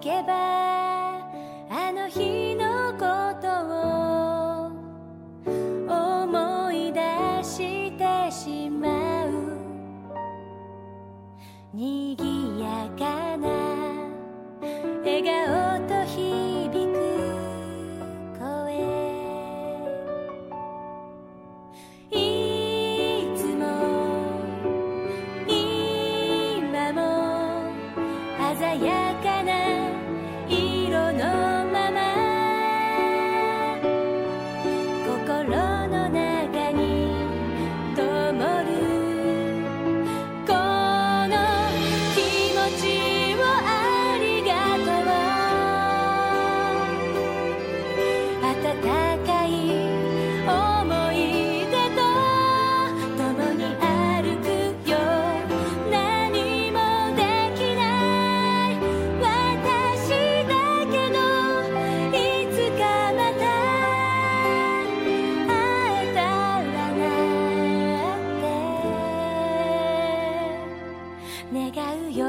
けばあの日のことを思い出してしまう。にぎやかな笑顔と響く声。いつも今も鮮やか願うよ